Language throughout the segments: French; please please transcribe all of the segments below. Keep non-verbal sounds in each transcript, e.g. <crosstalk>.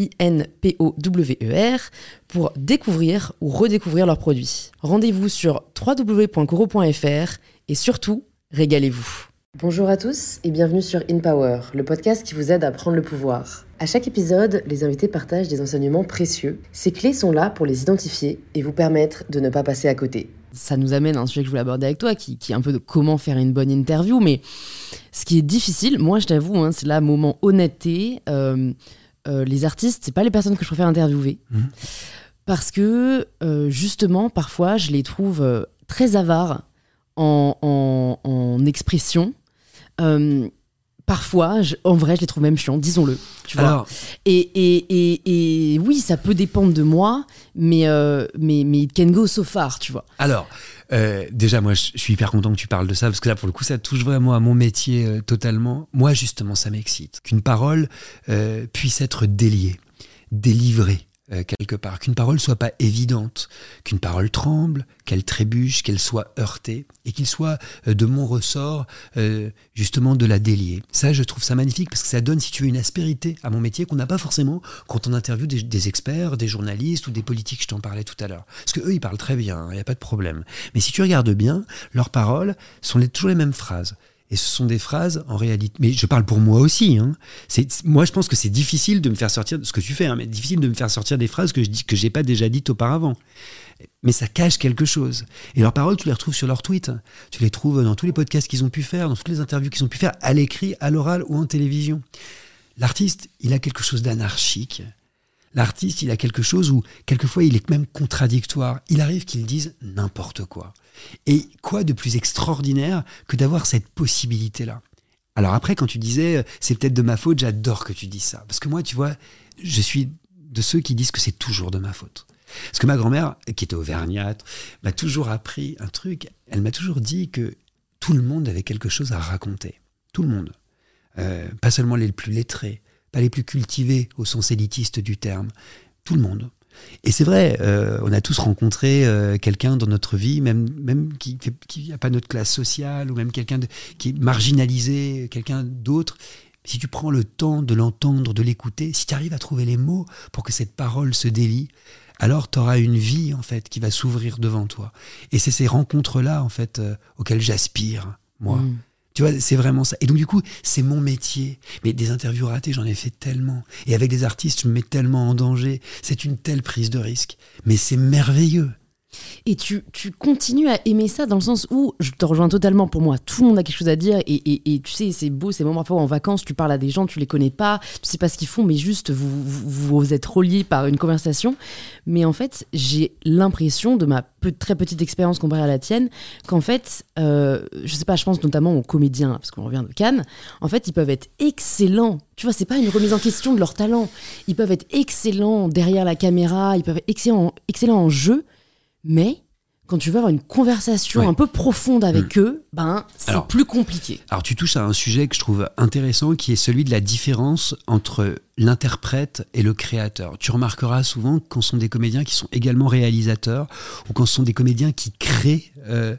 I-N-P-O-W-E-R, pour découvrir ou redécouvrir leurs produits. Rendez-vous sur www.coro.fr et surtout, régalez-vous. Bonjour à tous et bienvenue sur In Power, le podcast qui vous aide à prendre le pouvoir. À chaque épisode, les invités partagent des enseignements précieux. Ces clés sont là pour les identifier et vous permettre de ne pas passer à côté. Ça nous amène à un sujet que je voulais aborder avec toi, qui, est un peu de comment faire une bonne interview. Mais ce qui est difficile, moi je t'avoue, hein, c'est là moment honnêteté. Euh, euh, les artistes, c'est pas les personnes que je préfère interviewer. Mhm. Parce que, euh, justement, parfois, je les trouve euh, très avares en, expression. parfois, en vrai, je les trouve même chiants, disons-le. Tu vois et, oui, ça peut dépendre de moi, mais, mais, mais it can go so far, tu vois. Alors, euh, déjà, moi, je suis hyper content que tu parles de ça, parce que là, pour le coup, ça touche vraiment à mon métier euh, totalement. Moi, justement, ça m'excite. Qu'une parole euh, puisse être déliée, délivrée. Euh, quelque part, qu'une parole soit pas évidente, qu'une parole tremble, qu'elle trébuche, qu'elle soit heurtée, et qu'il soit euh, de mon ressort euh, justement de la délier. Ça, je trouve ça magnifique parce que ça donne, si tu veux, une aspérité à mon métier qu'on n'a pas forcément quand on interviewe des, experts, des journalistes ou des politiques. Je t'en parlais tout à l'heure, parce que eux, ils parlent très bien, il n'y a pas de problème. Mais si tu regardes bien, leurs paroles sont toujours les mêmes phrases. Et ce sont des phrases, en réalité, mais je parle pour moi aussi. Hein. moi, je pense que c'est difficile de me faire sortir ce que tu fais, hein, mais difficile de me faire sortir des phrases que je dis que j'ai pas déjà dites auparavant. Mais ça cache quelque chose. Et leurs paroles, tu les retrouves sur leurs tweets. Tu les trouves dans tous les podcasts qu'ils ont pu faire, dans toutes les interviews qu'ils ont pu faire, à l'écrit, à l'oral ou en télévision. L'artiste, il a quelque chose d'anarchique. L'artiste, il a quelque chose où, quelquefois, il est même contradictoire. Il arrive qu'il dise n'importe quoi. Et quoi de plus extraordinaire que d'avoir cette possibilité-là? Alors après, quand tu disais, euh, c'est peut-être de ma faute, j'adore que tu dises ça. Parce que moi, tu vois, je suis de ceux qui disent que c'est toujours de ma faute. Parce que ma grand-mère, qui était auvergnate, m'a toujours appris un truc. Elle m'a toujours dit que tout le monde avait quelque chose à raconter. Tout le monde. Euh, pas seulement les plus lettrés, pas les plus cultivés au sens élitiste du terme. Tout le monde. Et c'est vrai, euh, on a tous rencontré euh, quelqu'un dans notre vie, même, même qui n'a pas notre classe sociale, ou même quelqu'un qui est marginalisé, quelqu'un d'autre. Si tu prends le temps de l'entendre, de l'écouter, si tu arrives à trouver les mots pour que cette parole se délie, alors tu auras une vie en fait qui va s'ouvrir devant toi. Et c'est ces rencontres-là en fait euh, auxquelles j'aspire, moi. Mm. Tu vois, c'est vraiment ça. Et donc, du coup, c'est mon métier. Mais des interviews ratées, j'en ai fait tellement. Et avec des artistes, je me mets tellement en danger. C'est une telle prise de risque. Mais c'est merveilleux. Et tu, continues à aimer ça dans le sens où, je te rejoins totalement, pour moi, tout le monde a quelque chose à dire. Et, tu sais, c'est beau ces moments parfois en vacances, tu parles à des gens, tu les connais pas, tu sais pas ce qu'ils font, mais juste vous, vous, êtes reliés par une conversation. Mais en fait, j'ai l'impression, de ma très petite expérience comparée à la tienne, qu'en fait, euh, je sais pas, je pense notamment aux comédiens, parce qu'on revient de Cannes, en fait, ils peuvent être excellents. Tu vois, c'est pas une remise en question de leur talent. Ils peuvent être excellents derrière la caméra, ils peuvent être excellents, excellents en jeu mais quand tu veux avoir une conversation un peu profonde avec mm. eux, ben c'est plus compliqué. Alors tu touches à un sujet que je trouve intéressant, qui est celui de la différence entre l'interprète et le créateur. Tu remarqueras souvent quand ce sont des comédiens qui sont également réalisateurs, ou quand ce sont des comédiens qui créent. Euh,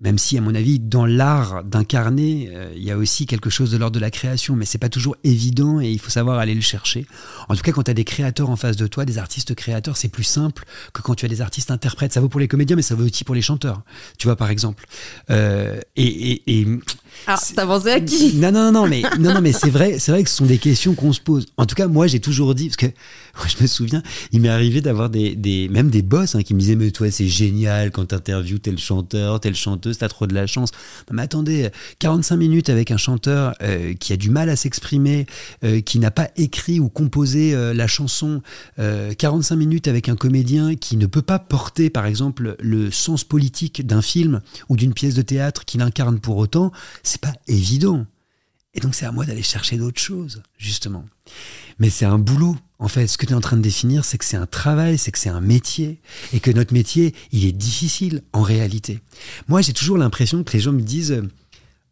Même si, à mon avis, dans l'art d'incarner, euh, il y a aussi quelque chose de l'ordre de la création, mais c'est pas toujours évident et il faut savoir aller le chercher. En tout cas, quand tu as des créateurs en face de toi, des artistes créateurs, c'est plus simple que quand tu as des artistes interprètes. Ça vaut pour les comédiens, mais ça vaut aussi pour les chanteurs. Tu vois, par exemple. Euh, et, et, et alors, t'as pensé à qui <laughs> Non, non, non, mais non, non, mais c'est vrai, c'est vrai que ce sont des questions qu'on se pose. En tout cas, moi, j'ai toujours dit parce que <laughs> moi, je me souviens, il m'est arrivé d'avoir des, des, même des boss hein, qui me disaient mais toi, c'est génial quand t'interviews tel chanteur, telle chanteuse, t'as trop de la chance. Non, mais attendez, 45 minutes avec un chanteur euh, qui a du mal à s'exprimer, euh, qui n'a pas écrit ou composé euh, la chanson, 45 minutes avec un comédien qui ne peut pas porter, par exemple, le sens politique d'un film ou d'une pièce de théâtre qu'il incarne pour autant c'est pas évident. Et donc c'est à moi d'aller chercher d'autres choses, justement. Mais c'est un boulot. En fait, ce que tu es en train de définir, c'est que c'est un travail, c'est que c'est un métier, et que notre métier, il est difficile en réalité. Moi, j'ai toujours l'impression que les gens me disent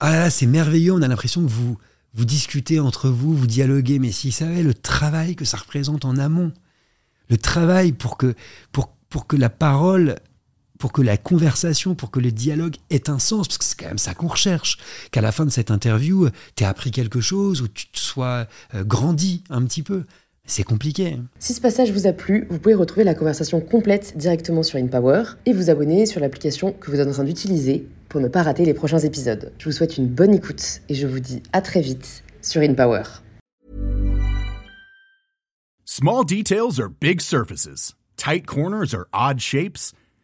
Ah là là, c'est merveilleux, on a l'impression que vous, vous discutez entre vous, vous dialoguez, mais s'ils savaient le travail que ça représente en amont, le travail pour que, pour, pour que la parole pour que la conversation, pour que le dialogue ait un sens, parce que c'est quand même ça qu'on recherche, qu'à la fin de cette interview, tu aies appris quelque chose ou tu te sois euh, grandi un petit peu. C'est compliqué. Si ce passage vous a plu, vous pouvez retrouver la conversation complète directement sur InPower et vous abonner sur l'application que vous êtes en train d'utiliser pour ne pas rater les prochains épisodes. Je vous souhaite une bonne écoute et je vous dis à très vite sur InPower. Small details are big surfaces. Tight corners are odd shapes.